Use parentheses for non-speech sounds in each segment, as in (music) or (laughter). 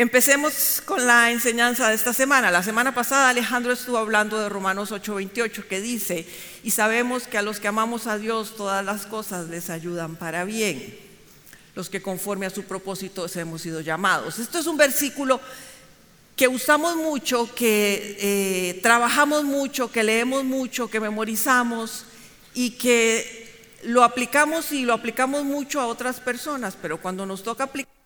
Empecemos con la enseñanza de esta semana. La semana pasada Alejandro estuvo hablando de Romanos 8:28 que dice, y sabemos que a los que amamos a Dios todas las cosas les ayudan para bien, los que conforme a su propósito hemos sido llamados. Esto es un versículo que usamos mucho, que eh, trabajamos mucho, que leemos mucho, que memorizamos y que lo aplicamos y lo aplicamos mucho a otras personas, pero cuando nos toca aplicarlo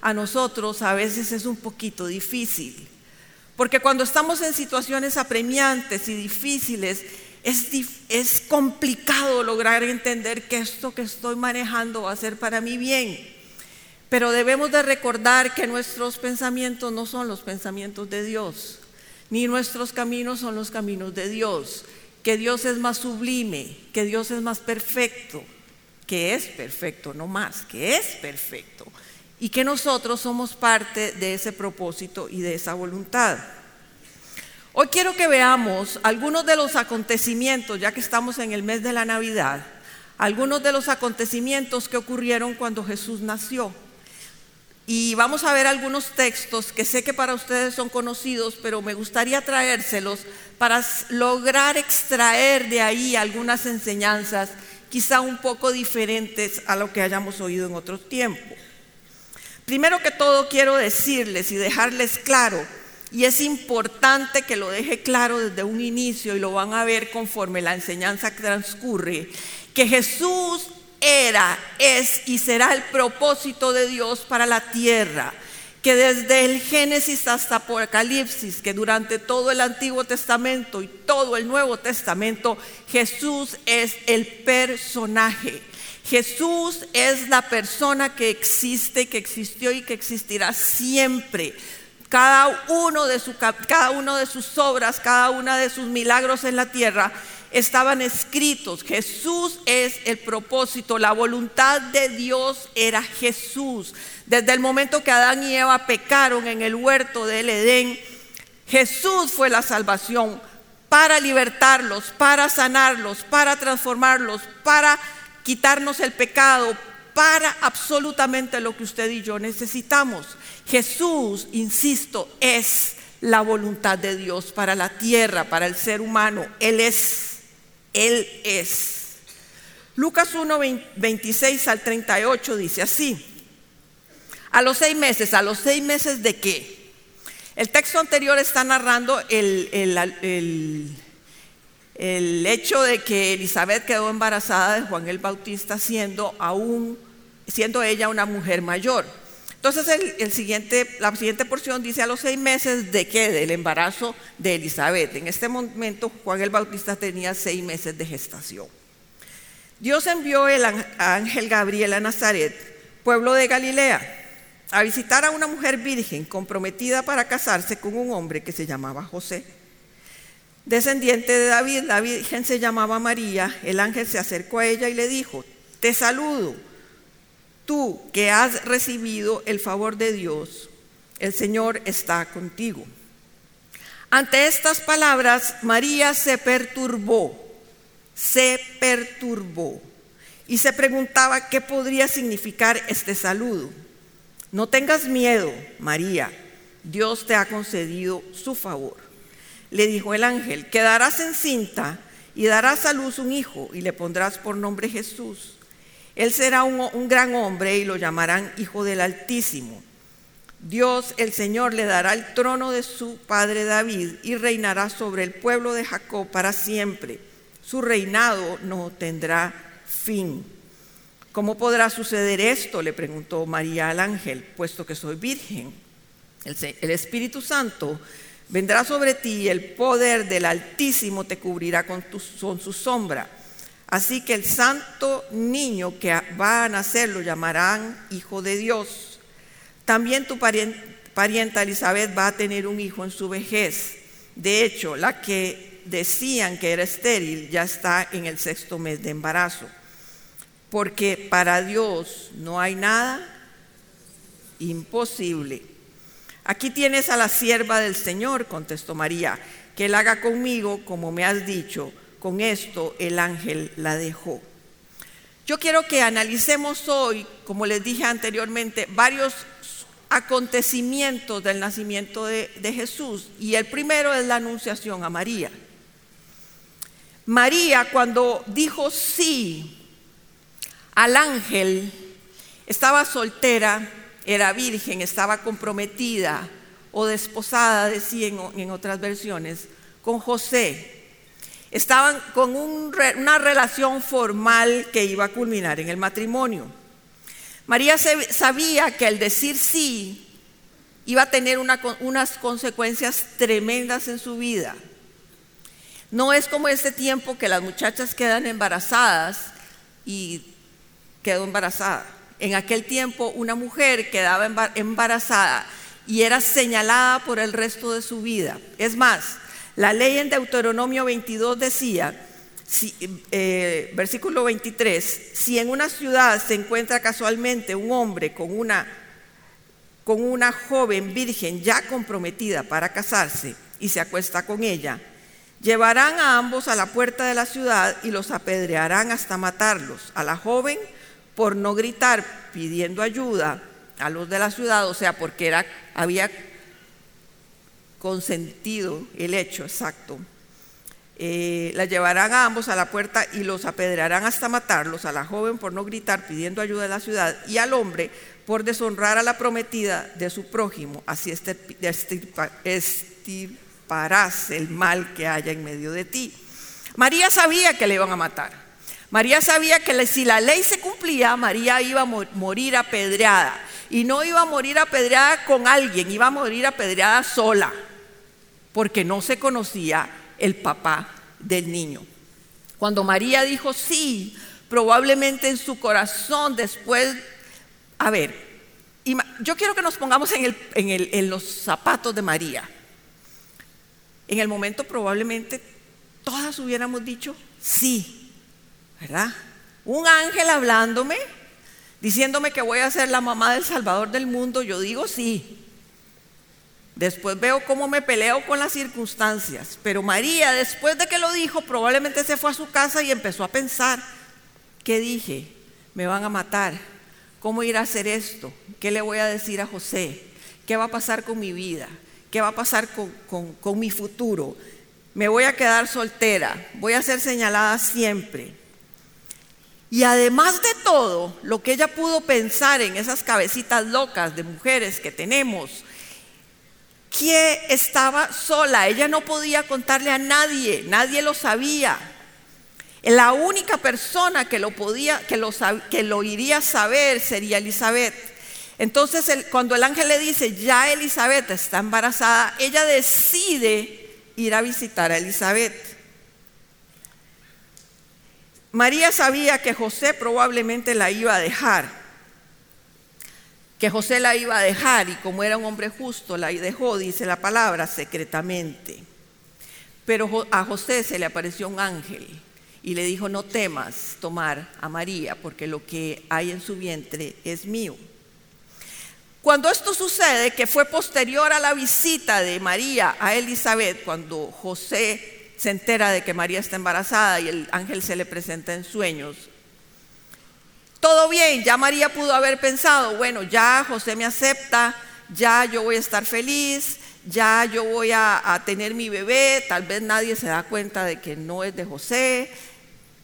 a nosotros a veces es un poquito difícil. Porque cuando estamos en situaciones apremiantes y difíciles, es, complicado lograr entender que esto que estoy manejando va a ser para mi bien. Pero debemos de recordar que nuestros pensamientos no son los pensamientos de Dios, ni nuestros caminos son los caminos de Dios, que Dios es más sublime, que Dios es más perfecto, que es perfecto, no más, que es perfecto y que nosotros somos parte de ese propósito y de esa voluntad. Hoy quiero que veamos algunos de los acontecimientos, ya que estamos en el mes de la Navidad, algunos de los acontecimientos que ocurrieron cuando Jesús nació. Y vamos a ver algunos textos que sé que para ustedes son conocidos, pero me gustaría traérselos para lograr extraer de ahí algunas enseñanzas, quizá un poco diferentes a lo que hayamos oído en otros tiempos. Primero que todo quiero decirles y dejarles claro, y es importante que lo deje claro desde un inicio y lo van a ver conforme la enseñanza transcurre, que Jesús era, es y será el propósito de Dios para la tierra que desde el Génesis hasta Apocalipsis, que durante todo el Antiguo Testamento y todo el Nuevo Testamento, Jesús es el personaje Jesús es la persona que existe, que existió y que existirá siempre. Cada uno, de su, cada uno de sus obras, cada uno de sus milagros en la tierra estaban escritos. Jesús es el propósito, la voluntad de Dios era Jesús. Desde el momento que Adán y Eva pecaron en el huerto del Edén, Jesús fue la salvación para libertarlos, para sanarlos, para transformarlos, para quitarnos el pecado para absolutamente lo que usted y yo necesitamos. Jesús, insisto, es la voluntad de Dios para la tierra, para el ser humano. Él es, Él es. Lucas 1, 26 al 38 dice así. A los seis meses, ¿a los seis meses de qué? El texto anterior está narrando el, el, el el hecho de que Elizabeth quedó embarazada de Juan el Bautista siendo aún siendo ella una mujer mayor. Entonces el, siguiente, la siguiente porción dice a los seis meses de qué, del embarazo de Elizabeth. En este momento Juan el Bautista tenía seis meses de gestación. Dios envió el ángel Gabriel a Nazaret, pueblo de Galilea, a visitar a una mujer virgen comprometida para casarse con un hombre que se llamaba José descendiente de David, la Virgen se llamaba María, el ángel se acercó a ella y le dijo, te saludo, tú que has recibido el favor de Dios, el Señor está contigo. Ante estas palabras, María se perturbó, se perturbó y se preguntaba qué podría significar este saludo. No tengas miedo, María, Dios te ha concedido su favor le dijo el ángel, quedarás encinta y darás a luz un hijo y le pondrás por nombre Jesús. Él será un, gran hombre y lo llamarán Hijo del Altísimo. Dios el Señor le dará el trono de su padre David y reinará sobre el pueblo de Jacob para siempre. Su reinado no tendrá fin. ¿Cómo podrá suceder esto? le preguntó María al ángel, puesto que soy virgen. el Espíritu Santo Vendrá sobre ti y el poder del Altísimo te cubrirá con, su sombra. Así que el santo niño que va a nacer lo llamarán Hijo de Dios. También tu parienta Elizabeth va a tener un hijo en su vejez. De hecho, la que decían que era estéril ya está en el sexto mes de embarazo. Porque para Dios no hay nada imposible. Aquí tienes a la sierva del Señor, contestó María, que él haga conmigo como me has dicho. Con esto el ángel la dejó. Yo quiero que analicemos hoy, como les dije anteriormente, varios acontecimientos del nacimiento de, de Jesús. Y el primero es la anunciación a María. María cuando dijo sí al ángel, estaba soltera, era virgen, estaba comprometida o desposada, decían en otras versiones, con José. Estaban con una relación formal que iba a culminar en el matrimonio. María sabía que el decir sí iba a tener unas consecuencias tremendas en su vida. No es como este tiempo que las muchachas quedan embarazadas y quedó embarazada. En aquel tiempo una mujer quedaba embarazada y era señalada por el resto de su vida. Es más, la ley en Deuteronomio 22 decía, eh, versículo 23, si en una ciudad se encuentra casualmente un hombre con una, con una joven virgen ya comprometida para casarse y se acuesta con ella, llevarán a ambos a la puerta de la ciudad y los apedrearán hasta matarlos, a la joven por no gritar pidiendo ayuda a los de la ciudad, o sea, porque era, había consentido el hecho exacto. Eh, la llevarán a ambos a la puerta y los apedrearán hasta matarlos, a la joven por no gritar pidiendo ayuda a la ciudad y al hombre por deshonrar a la prometida de su prójimo, así estirparás el mal que haya en medio de ti. María sabía que le iban a matar. María sabía que si la ley se cumplía, María iba a morir apedreada. Y no iba a morir apedreada con alguien, iba a morir apedreada sola porque no se conocía el papá del niño. Cuando María dijo sí, probablemente en su corazón después, a ver, yo quiero que nos pongamos en, los zapatos de María. En el momento probablemente todas hubiéramos dicho sí, ¿verdad? Un ángel hablándome, diciéndome que voy a ser la mamá del Salvador del mundo, yo digo sí. Después veo cómo me peleo con las circunstancias. Pero María, después de que lo dijo, probablemente se fue a su casa y empezó a pensar, ¿qué dije? Me van a matar. ¿Cómo ir a hacer esto? ¿Qué le voy a decir a José? ¿Qué va a pasar con mi vida? ¿Qué va a pasar con, mi futuro? Me voy a quedar soltera. Voy a ser señalada siempre. Y además de todo, lo que ella pudo pensar en esas cabecitas locas de mujeres que tenemos, que estaba sola, ella no podía contarle a nadie, nadie lo sabía. La única persona que lo podía, que lo, que lo iría a saber sería Elizabeth. Entonces, cuando el ángel le dice, ya Elizabeth está embarazada, ella decide ir a visitar a Elizabeth. María sabía que José probablemente la iba a dejar que José la iba a dejar y como era un hombre justo, la dejó, dice la palabra, secretamente. Pero a José se le apareció un ángel y le dijo, no temas tomar a María, porque lo que hay en su vientre es mío. Cuando esto sucede, que fue posterior a la visita de María a Elizabeth, cuando José se entera de que María está embarazada y el ángel se le presenta en sueños, todo bien, ya María pudo haber pensado, bueno, ya José me acepta, ya yo voy a estar feliz, ya yo voy a, tener mi bebé, tal vez nadie se da cuenta de que no es de José,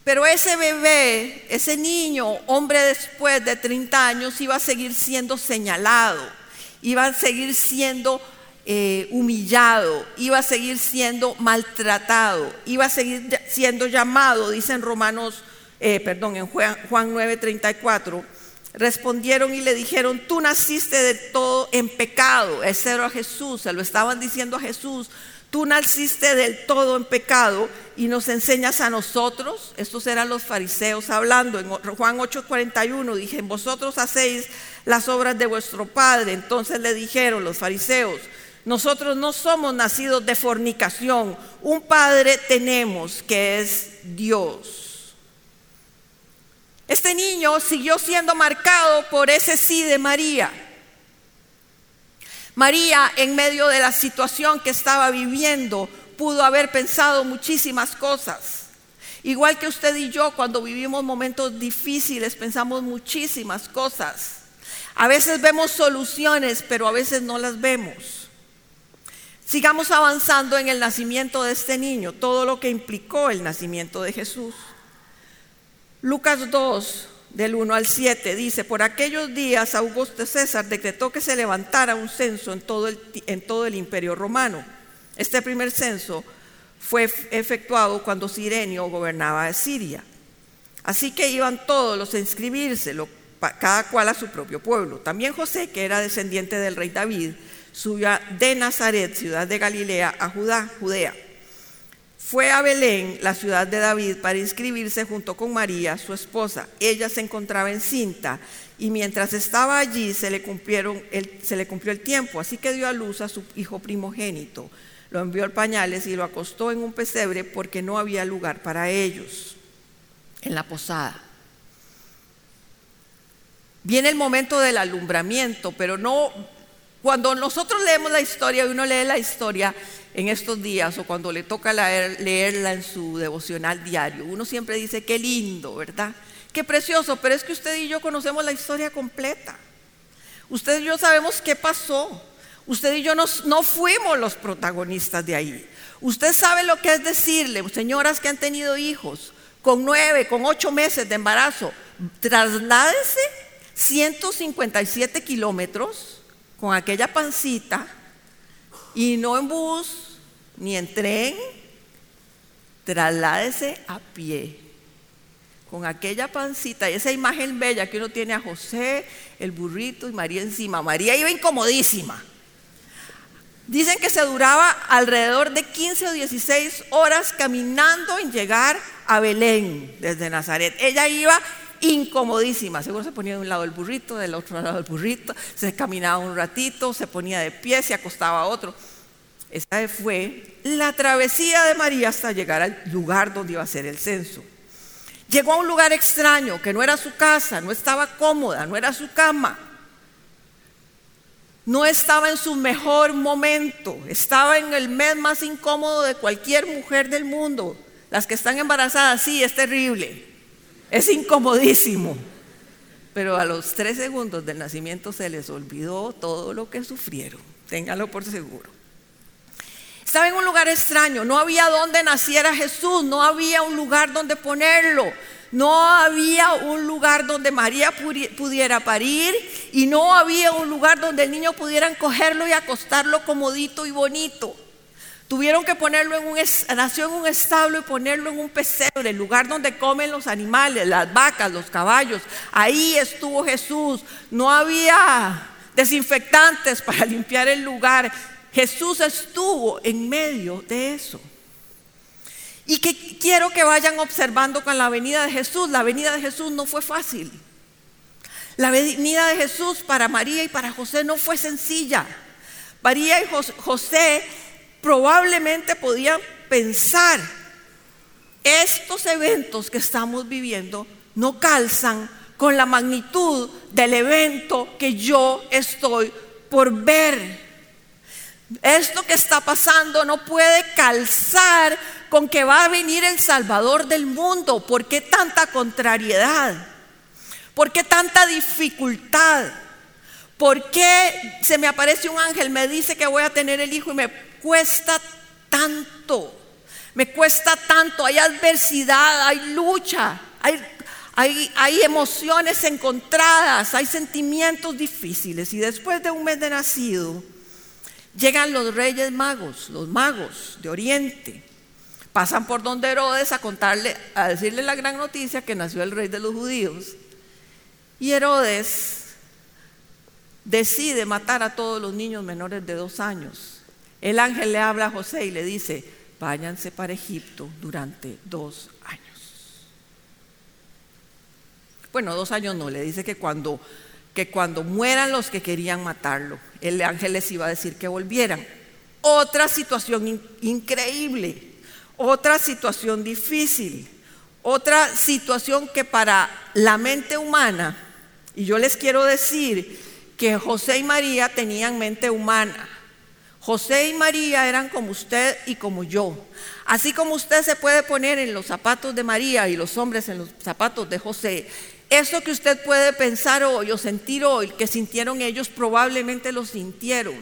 pero ese bebé, ese niño, hombre después de 30 años, iba a seguir siendo señalado, iba a seguir siendo eh, humillado, iba a seguir siendo maltratado, iba a seguir siendo llamado, dicen Romanos eh, perdón, en Juan, Juan 9:34, respondieron y le dijeron, tú naciste de todo en pecado. Ese era Jesús, se lo estaban diciendo a Jesús. Tú naciste del todo en pecado y nos enseñas a nosotros. Estos eran los fariseos hablando. En Juan 8:41 dije, vosotros hacéis las obras de vuestro Padre. Entonces le dijeron los fariseos, nosotros no somos nacidos de fornicación. Un Padre tenemos que es Dios. Este niño siguió siendo marcado por ese sí de María. María, en medio de la situación que estaba viviendo, pudo haber pensado muchísimas cosas. Igual que usted y yo, cuando vivimos momentos difíciles, pensamos muchísimas cosas. A veces vemos soluciones, pero a veces no las vemos. Sigamos avanzando en el nacimiento de este niño, todo lo que implicó el nacimiento de Jesús. Lucas 2, del 1 al 7, dice, por aquellos días Augusto César decretó que se levantara un censo en todo el, en todo el imperio romano. Este primer censo fue efectuado cuando Sirenio gobernaba Siria. Así que iban todos los a inscribirse, cada cual a su propio pueblo. También José, que era descendiente del rey David, subió de Nazaret, ciudad de Galilea, a Judá, Judea. Fue a Belén, la ciudad de David, para inscribirse junto con María, su esposa. Ella se encontraba encinta y mientras estaba allí se le, cumplieron se le cumplió el tiempo, así que dio a luz a su hijo primogénito. Lo envió al pañales y lo acostó en un pesebre porque no había lugar para ellos en la posada. Viene el momento del alumbramiento, pero no cuando nosotros leemos la historia, uno lee la historia en estos días o cuando le toca leerla en su devocional diario, uno siempre dice, qué lindo, ¿verdad? Qué precioso, pero es que usted y yo conocemos la historia completa. Usted y yo sabemos qué pasó. Usted y yo no fuimos los protagonistas de ahí. Usted sabe lo que es decirle, señoras que han tenido hijos con nueve, con ocho meses de embarazo, trasládese 157 kilómetros con aquella pancita y no en bus ni en tren, trasládese a pie con aquella pancita y esa imagen bella que uno tiene a José, el burrito y María encima. María iba incomodísima. Dicen que se duraba alrededor de 15 o 16 horas caminando en llegar a Belén desde Nazaret. Ella iba incomodísima. Seguro se ponía de un lado el burrito, del otro lado el burrito, se caminaba un ratito, se ponía de pie, se acostaba a otro. Esa fue la travesía de María hasta llegar al lugar donde iba a ser el censo. Llegó a un lugar extraño, que no era su casa, no estaba cómoda, no era su cama. No estaba en su mejor momento, estaba en el mes más incómodo de cualquier mujer del mundo. Las que están embarazadas, sí, es terrible. Es incomodísimo. Pero a los tres segundos del nacimiento se les olvidó todo lo que sufrieron. Ténganlo por seguro. Estaba en un lugar extraño. No había donde naciera Jesús. No había un lugar donde ponerlo. No había un lugar donde María pudiera parir y no había un lugar donde el niño pudieran cogerlo y acostarlo comodito y bonito. Tuvieron que ponerlo en un, nació en un establo y ponerlo en un pesebre, el lugar donde comen los animales, las vacas, los caballos. Ahí estuvo Jesús. No había desinfectantes (laughs) para limpiar el lugar. Jesús estuvo en medio de eso. Y que quiero que vayan observando con la venida de Jesús. La venida de Jesús no fue fácil. La venida de Jesús para María y para José no fue sencilla. María y José probablemente podían pensar, estos eventos que estamos viviendo no calzan con la magnitud del evento que yo estoy por ver. Esto que está pasando no puede calzar con que va a venir el Salvador del mundo. ¿Por qué tanta contrariedad? ¿Por qué tanta dificultad? ¿Por qué se me aparece un ángel, me dice que voy a tener el hijo y me cuesta tanto, me cuesta tanto, hay adversidad, hay lucha, hay, hay, emociones encontradas, hay sentimientos difíciles. Y después de un mes de nacido, llegan los reyes magos, los magos de Oriente. Pasan por donde Herodes a contarle, a decirle la gran noticia que nació el rey de los judíos. Y Herodes decide matar a todos los niños menores de dos años el ángel le habla a José y le dice, váyanse para Egipto durante dos años. Bueno, dos años no, le dice que cuando, que cuando mueran los que querían matarlo, el ángel les iba a decir que volvieran. Otra situación increíble, otra situación difícil, otra situación que para la mente humana, y yo les quiero decir que José y María tenían mente humana, José y María eran como usted y como yo. Así como usted se puede poner en los zapatos de María y los hombres en los zapatos de José, Eso que usted puede pensar hoy o sentir hoy, que sintieron ellos, probablemente lo sintieron.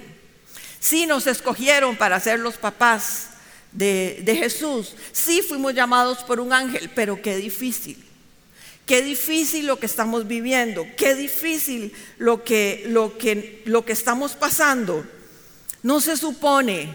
Sí nos escogieron para ser los papás de, de Jesús. Sí fuimos llamados por un ángel, pero qué difícil. Qué difícil lo que estamos viviendo, qué difícil lo que, lo que, lo que estamos pasando. No se supone,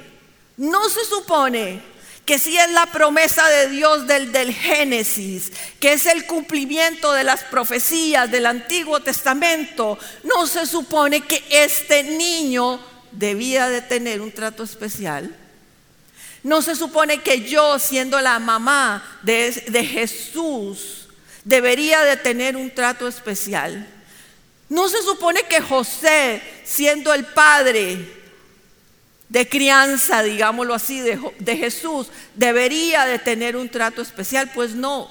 no se supone que si es la promesa de Dios del, del Génesis, que es el cumplimiento de las profecías del Antiguo Testamento, no se supone que este niño debía de tener un trato especial. No se supone que yo, siendo la mamá de, de Jesús, debería de tener un trato especial. No se supone que José, siendo el padre de crianza, digámoslo así, de, Jesús, debería de tener un trato especial. Pues no,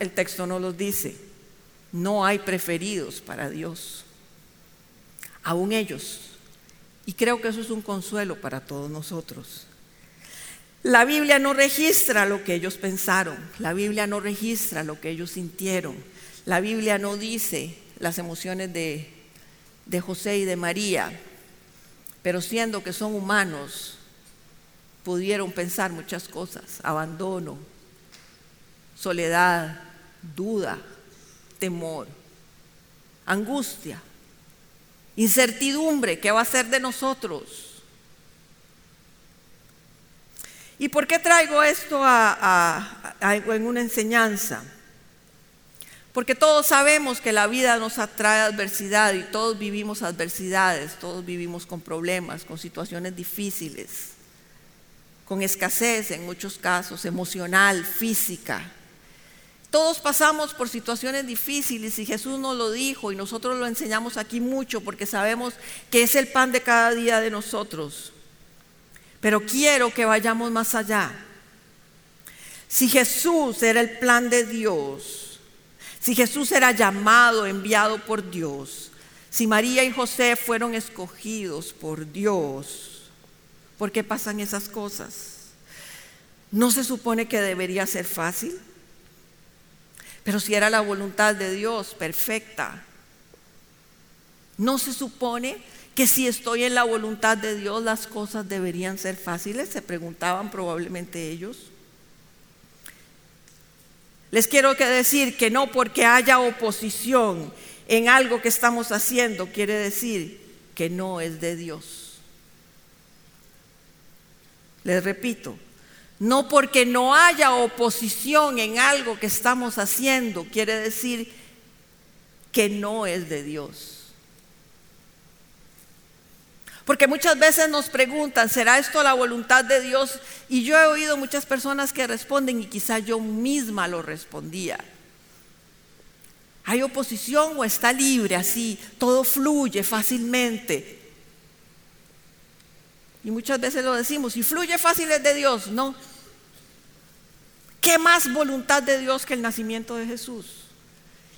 el texto no lo dice. No hay preferidos para Dios, aún ellos. Y creo que eso es un consuelo para todos nosotros. La Biblia no registra lo que ellos pensaron, la Biblia no registra lo que ellos sintieron, la Biblia no dice las emociones de, de José y de María, pero siendo que son humanos, pudieron pensar muchas cosas, abandono, soledad, duda, temor, angustia, incertidumbre, ¿qué va a ser de nosotros? ¿Y por qué traigo esto en una enseñanza? Porque todos sabemos que la vida nos atrae adversidad y todos vivimos adversidades, todos vivimos con problemas, con situaciones difíciles, con escasez en muchos casos, emocional, física. Todos pasamos por situaciones difíciles y Jesús nos lo dijo y nosotros lo enseñamos aquí mucho porque sabemos que es el pan de cada día de nosotros. Pero quiero que vayamos más allá. Si Jesús era el plan de Dios, si Jesús era llamado, enviado por Dios, si María y José fueron escogidos por Dios, ¿por qué pasan esas cosas? ¿No se supone que debería ser fácil? Pero si era la voluntad de Dios perfecta, ¿no se supone que si estoy en la voluntad de Dios las cosas deberían ser fáciles, se preguntaban probablemente ellos. Les quiero decir que no porque haya oposición en algo que estamos haciendo quiere decir que no es de Dios. Les repito, no porque no haya oposición en algo que estamos haciendo quiere decir que no es de Dios. Porque muchas veces nos preguntan, ¿será esto la voluntad de Dios? Y yo he oído muchas personas que responden y quizá yo misma lo respondía. ¿Hay oposición o está libre así? Todo fluye fácilmente. Y muchas veces lo decimos, ¿y fluye fácil es de Dios? No. ¿Qué más voluntad de Dios que el nacimiento de Jesús?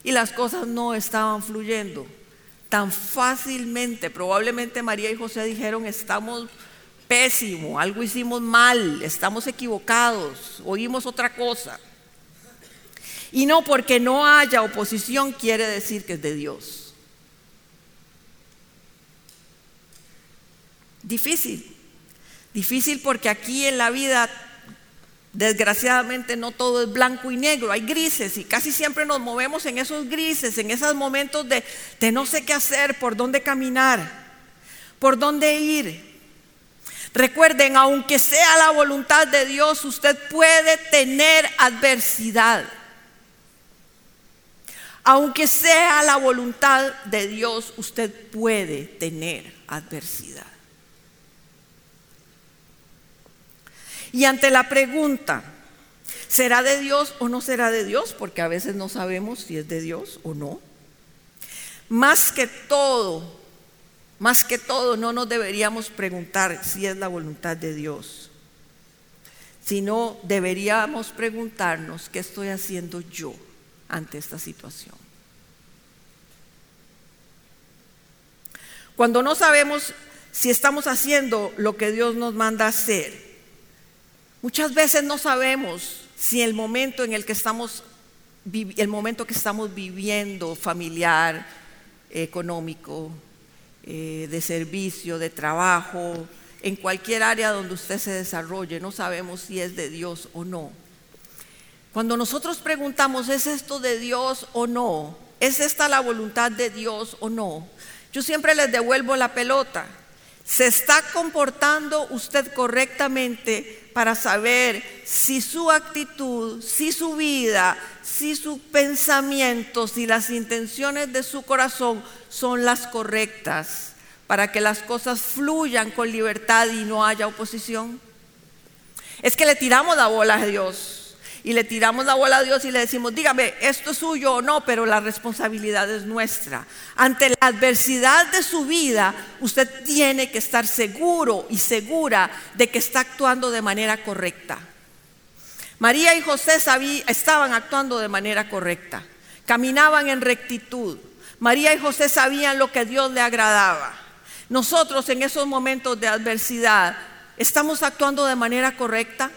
Y las cosas no estaban fluyendo tan fácilmente. Probablemente María y José dijeron, estamos pésimo, algo hicimos mal, estamos equivocados, oímos otra cosa. Y no porque no haya oposición quiere decir que es de Dios. Difícil, difícil porque aquí en la vida Desgraciadamente no todo es blanco y negro, hay grises y casi siempre nos movemos en esos grises, en esos momentos de, de no sé qué hacer, por dónde caminar, por dónde ir. Recuerden, aunque sea la voluntad de Dios, usted puede tener adversidad. Aunque sea la voluntad de Dios, usted puede tener adversidad. Y ante la pregunta, ¿será de Dios o no será de Dios? Porque a veces no sabemos si es de Dios o no. Más que todo, más que todo, no nos deberíamos preguntar si es la voluntad de Dios, sino deberíamos preguntarnos qué estoy haciendo yo ante esta situación. Cuando no sabemos si estamos haciendo lo que Dios nos manda hacer, Muchas veces no sabemos si el momento en el que estamos el momento que estamos viviendo familiar, económico, eh, de servicio, de trabajo, en cualquier área donde usted se desarrolle, no sabemos si es de Dios o no. Cuando nosotros preguntamos, ¿es esto de Dios o no? ¿Es esta la voluntad de Dios o no? Yo siempre les devuelvo la pelota. ¿Se está comportando usted correctamente para saber si su actitud, si su vida, si sus pensamientos, si las intenciones de su corazón son las correctas para que las cosas fluyan con libertad y no haya oposición? Es que le tiramos la bola a Dios y le tiramos la bola a Dios y le decimos, dígame, esto es suyo o no, pero la responsabilidad es nuestra. Ante la adversidad de su vida, usted tiene que estar seguro y segura de que está actuando de manera correcta. María y José estaban actuando de manera correcta, caminaban en rectitud. María y José sabían lo que Dios le agradaba. Nosotros en esos momentos de adversidad, ¿estamos actuando de manera correcta?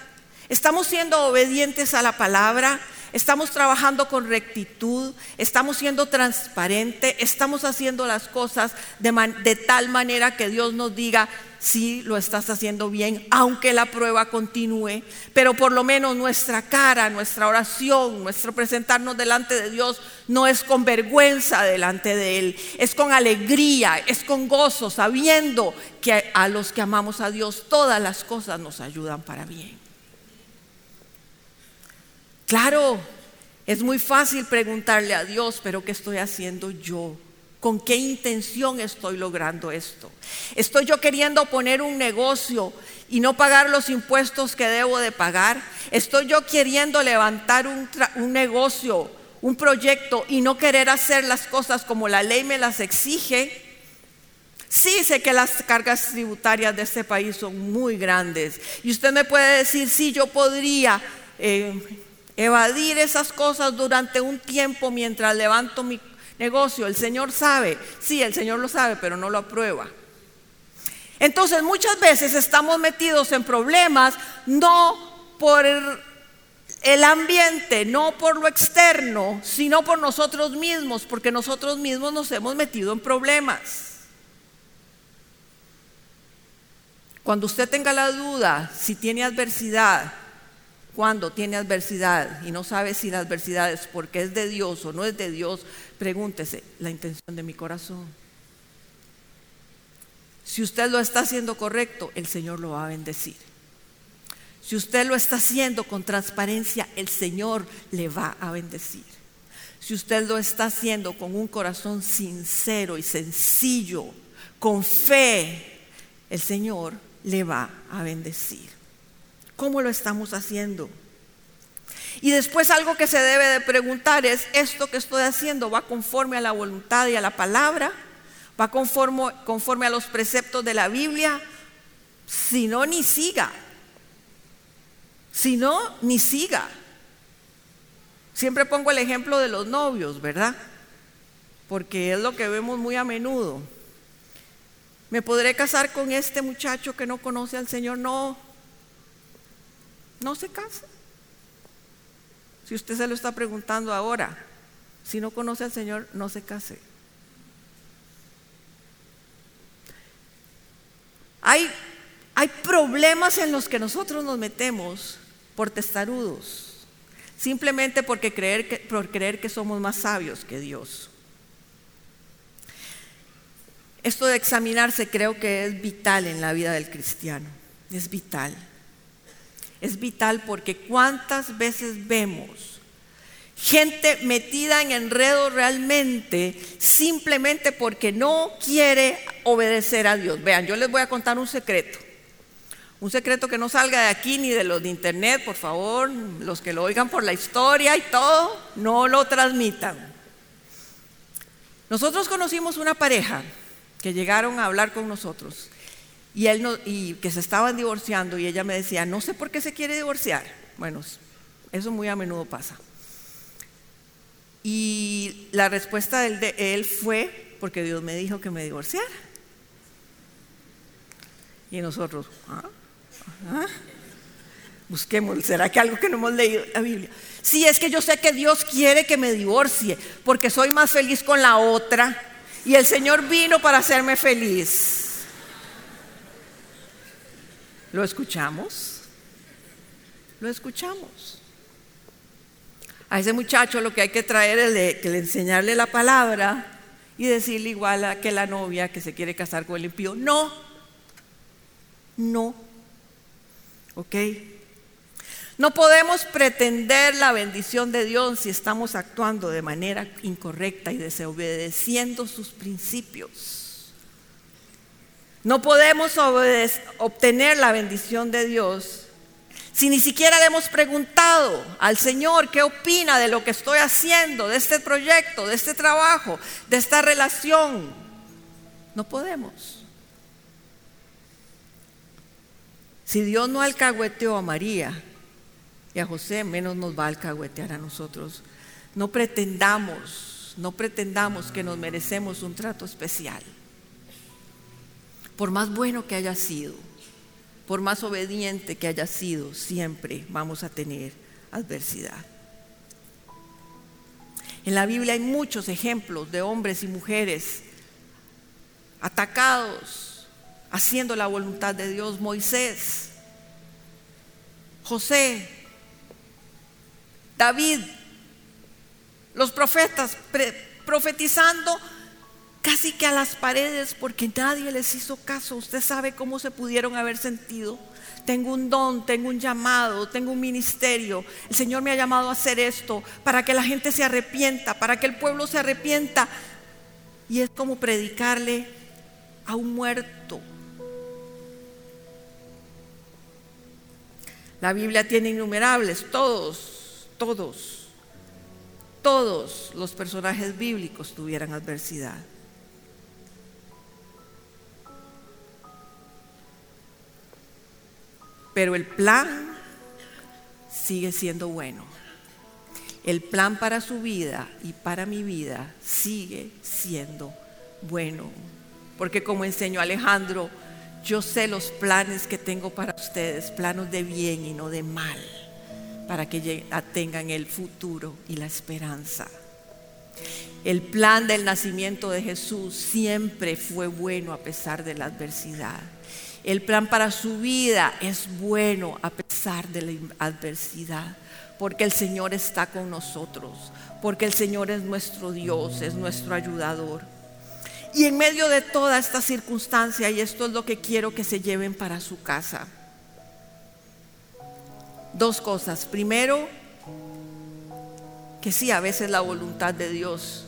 Estamos siendo obedientes a la palabra, estamos trabajando con rectitud, estamos siendo transparentes, estamos haciendo las cosas de, tal manera que Dios nos diga, si lo estás haciendo bien, aunque la prueba continúe, pero por lo menos nuestra cara, nuestra oración, nuestro presentarnos delante de Dios no es con vergüenza delante de Él, es con alegría, es con gozo, sabiendo que a los que amamos a Dios todas las cosas nos ayudan para bien. Claro, es muy fácil preguntarle a Dios, pero ¿qué estoy haciendo yo? ¿Con qué intención estoy logrando esto? ¿Estoy yo queriendo poner un negocio y no pagar los impuestos que debo de pagar? ¿Estoy yo queriendo levantar un, negocio, un proyecto y no querer hacer las cosas como la ley me las exige? Sí sé que las cargas tributarias de este país son muy grandes y usted me puede decir, sí, yo podría... Eh, evadir esas cosas durante un tiempo mientras levanto mi negocio. El Señor sabe, sí, el Señor lo sabe, pero no lo aprueba. Entonces muchas veces estamos metidos en problemas no por el ambiente, no por lo externo, sino por nosotros mismos, porque nosotros mismos nos hemos metido en problemas. Cuando usted tenga la duda, si tiene adversidad, cuando tiene adversidad y no sabe si la adversidad es porque es de Dios o no es de Dios, pregúntese la intención de mi corazón. Si usted lo está haciendo correcto, el Señor lo va a bendecir. Si usted lo está haciendo con transparencia, el Señor le va a bendecir. Si usted lo está haciendo con un corazón sincero y sencillo, con fe, el Señor le va a bendecir. ¿Cómo lo estamos haciendo? Y después algo que se debe de preguntar es, ¿esto que estoy haciendo va conforme a la voluntad y a la palabra? ¿Va conforme, conforme a los preceptos de la Biblia? Si no, ni siga. Si no, ni siga. Siempre pongo el ejemplo de los novios, ¿verdad? Porque es lo que vemos muy a menudo. ¿Me podré casar con este muchacho que no conoce al Señor? No, no se casa. Si usted se lo está preguntando ahora, si no conoce al Señor, no se case. Hay, hay problemas en los que nosotros nos metemos por testarudos, simplemente porque creer por creer que somos más sabios que Dios. Esto de examinarse creo que es vital en la vida del cristiano, es vital es vital porque cuántas veces vemos gente metida en enredo realmente simplemente porque no quiere obedecer a Dios. Vean, yo les voy a contar un secreto. Un secreto que no salga de aquí ni de los de internet, por favor, los que lo oigan por la historia y todo, no lo transmitan. Nosotros conocimos una pareja que llegaron a hablar con nosotros y, él no, y que se estaban divorciando y ella me decía, no sé por qué se quiere divorciar. Bueno, eso muy a menudo pasa. Y la respuesta de él fue, porque Dios me dijo que me divorciara. Y nosotros, ¿Ah? Busquemos, ¿será que algo que no hemos leído la Biblia? Sí, es que yo sé que Dios quiere que me divorcie porque soy más feliz con la otra y el Señor vino para hacerme feliz. ¿Lo escuchamos? Lo escuchamos. A ese muchacho lo que hay que traer es que le enseñarle la palabra y decirle igual a que la novia que se quiere casar con el impío, no, no, ¿ok? No podemos pretender la bendición de Dios si estamos actuando de manera incorrecta y desobedeciendo sus principios. No podemos obtener la bendición de Dios si ni siquiera le hemos preguntado al Señor qué opina de lo que estoy haciendo, de este proyecto, de este trabajo, de esta relación. No podemos. Si Dios no alcahueteó a María y a José, menos nos va a alcahuetear a nosotros. No pretendamos, no pretendamos que nos merecemos un trato especial. Por más bueno que haya sido por más obediente que haya sido, siempre vamos a tener adversidad. En la Biblia hay muchos ejemplos de hombres y mujeres atacados, haciendo la voluntad de Dios. Moisés, José, David, los profetas profetizando casi que a las paredes porque nadie les hizo caso. Usted sabe cómo se pudieron haber sentido. Tengo un don, tengo un llamado, tengo un ministerio. El Señor me ha llamado a hacer esto para que la gente se arrepienta, para que el pueblo se arrepienta. Y es como predicarle a un muerto. La Biblia tiene innumerables, todos, todos, todos los personajes bíblicos tuvieran adversidad. Pero el plan sigue siendo bueno. El plan para su vida y para mi vida sigue siendo bueno. Porque como enseñó Alejandro, yo sé los planes que tengo para ustedes, planos de bien y no de mal, para que tengan el futuro y la esperanza. El plan del nacimiento de Jesús siempre fue bueno a pesar de la adversidad. El plan para su vida es bueno a pesar de la adversidad, porque el Señor está con nosotros, porque el Señor es nuestro Dios, es nuestro ayudador. Y en medio de toda esta circunstancia, y esto es lo que quiero que se lleven para su casa, dos cosas. Primero, que sí, a veces la voluntad de Dios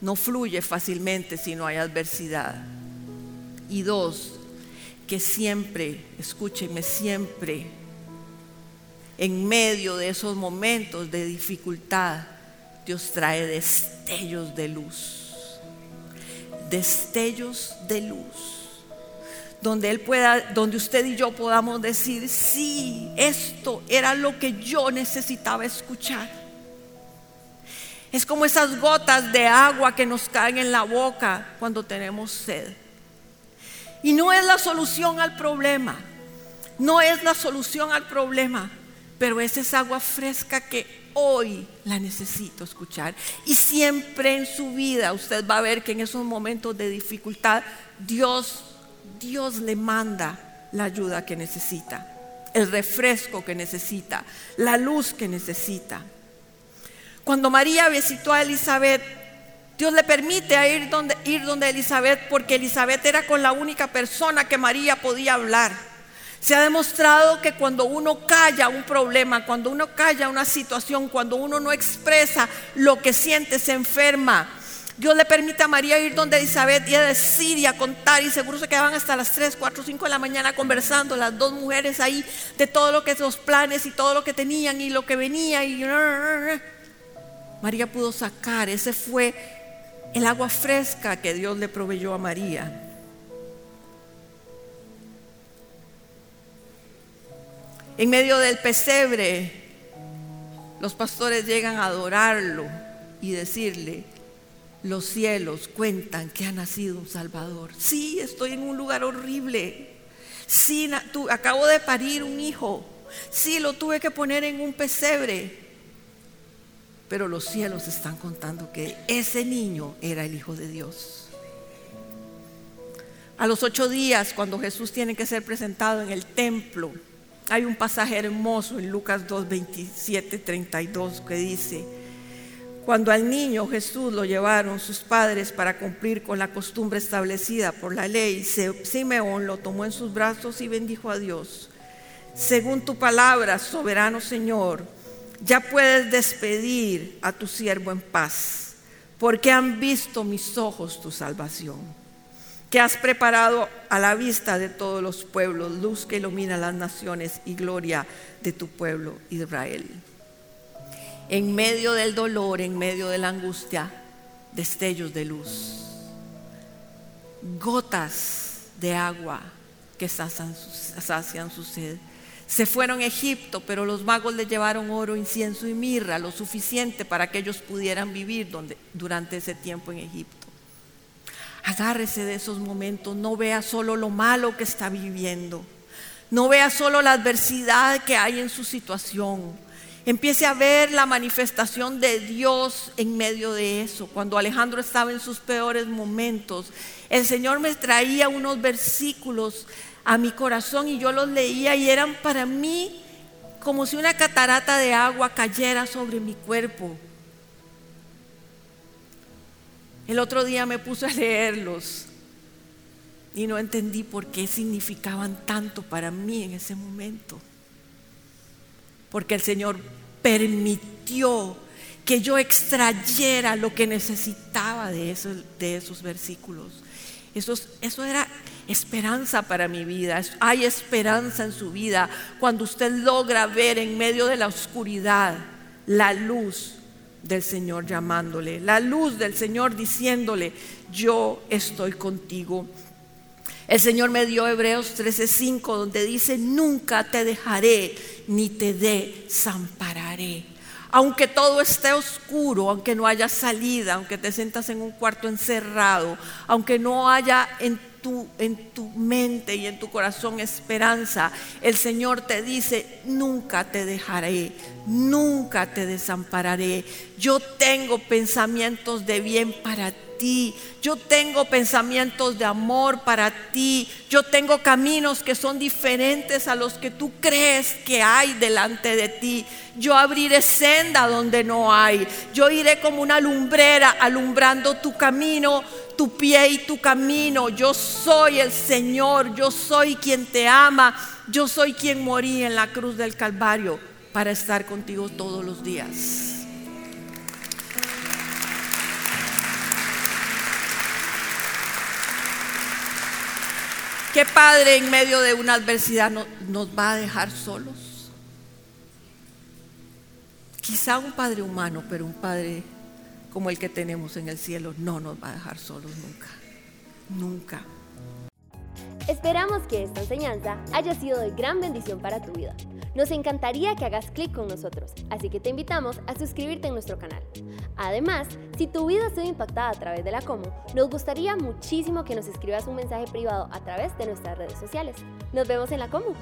no fluye fácilmente si no hay adversidad. Y dos, que siempre, escúchenme, siempre, en medio de esos momentos de dificultad, Dios trae destellos de luz. Destellos de luz. Donde Él pueda, donde usted y yo podamos decir, sí, esto era lo que yo necesitaba escuchar. Es como esas gotas de agua que nos caen en la boca cuando tenemos sed. Y no es la solución al problema. No es la solución al problema. Pero es esa agua fresca que hoy la necesito escuchar. Y siempre en su vida usted va a ver que en esos momentos de dificultad Dios, Dios le manda la ayuda que necesita, el refresco que necesita, la luz que necesita. Cuando María visitó a Elizabeth, Dios le permite ir donde, ir donde Elizabeth porque Elizabeth era con la única persona que María podía hablar. Se ha demostrado que cuando uno calla un problema, cuando uno calla una situación, cuando uno no expresa lo que siente, se enferma. Dios le permite a María ir donde Elizabeth y a decir y a contar y seguro se quedaban hasta las 3, 4, 5 de la mañana conversando las dos mujeres ahí de todo lo que los planes y todo lo que tenían y lo que venía y María pudo sacar, ese fue el agua fresca que Dios le proveyó a María. En medio del pesebre, los pastores llegan a adorarlo y decirle, los cielos cuentan que ha nacido un Salvador. Sí, estoy en un lugar horrible. Sí, acabo de parir un hijo. Sí, lo tuve que poner en un pesebre. Pero los cielos están contando que ese niño era el Hijo de Dios. A los ocho días, cuando Jesús tiene que ser presentado en el templo, hay un pasaje hermoso en Lucas 2, 27, 32 que dice, cuando al niño Jesús lo llevaron sus padres para cumplir con la costumbre establecida por la ley, Simeón lo tomó en sus brazos y bendijo a Dios. Según tu palabra, soberano Señor, ya puedes despedir a tu siervo en paz, porque han visto mis ojos tu salvación, que has preparado a la vista de todos los pueblos, luz que ilumina las naciones y gloria de tu pueblo Israel. En medio del dolor, en medio de la angustia, destellos de luz, gotas de agua que sacian su sed se fueron a Egipto, pero los magos le llevaron oro, incienso y mirra, lo suficiente para que ellos pudieran vivir durante ese tiempo en Egipto. Agárrese de esos momentos, no vea solo lo malo que está viviendo, no vea solo la adversidad que hay en su situación. Empiece a ver la manifestación de Dios en medio de eso. Cuando Alejandro estaba en sus peores momentos, el Señor me traía unos versículos a mi corazón y yo los leía y eran para mí como si una catarata de agua cayera sobre mi cuerpo. El otro día me puse a leerlos y no entendí por qué significaban tanto para mí en ese momento. Porque el Señor permitió que yo extrayera lo que necesitaba de esos, de esos versículos. Eso, eso era esperanza para mi vida. Hay esperanza en su vida cuando usted logra ver en medio de la oscuridad la luz del Señor llamándole, la luz del Señor diciéndole, yo estoy contigo. El Señor me dio Hebreos 13:5 donde dice, nunca te dejaré ni te desampararé. Aunque todo esté oscuro, aunque no haya salida, aunque te sientas en un cuarto encerrado, aunque no haya en en tu mente y en tu corazón esperanza, el Señor te dice, nunca te dejaré, nunca te desampararé. Yo tengo pensamientos de bien para ti ti. Yo tengo pensamientos de amor para ti. Yo tengo caminos que son diferentes a los que tú crees que hay delante de ti. Yo abriré senda donde no hay. Yo iré como una lumbrera alumbrando tu camino, tu pie y tu camino. Yo soy el Señor. Yo soy quien te ama. Yo soy quien morí en la cruz del Calvario para estar contigo todos los días. ¿Qué padre en medio de una adversidad nos va a dejar solos? Quizá un padre humano, pero un padre como el que tenemos en el cielo no nos va a dejar solos nunca. Nunca. Esperamos que esta enseñanza haya sido de gran bendición para tu vida. Nos encantaría que hagas clic con nosotros, así que te invitamos a suscribirte en nuestro canal. Además, si tu vida ha sido impactada a través de la Como, nos gustaría muchísimo que nos escribas un mensaje privado a través de nuestras redes sociales. Nos vemos en la Como.